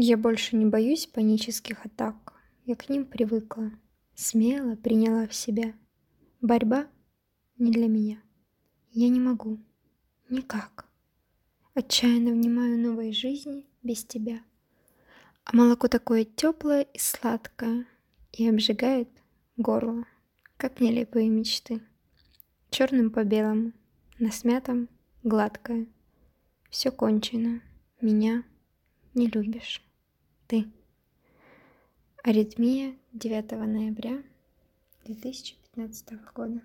Я больше не боюсь панических атак. Я к ним привыкла. Смело приняла в себя. Борьба не для меня. Я не могу. Никак. Отчаянно внимаю новой жизни без тебя. А молоко такое теплое и сладкое и обжигает горло, как нелепые мечты. Черным по белому, на смятом гладкое. Все кончено, меня не любишь ты. Аритмия 9 ноября 2015 года.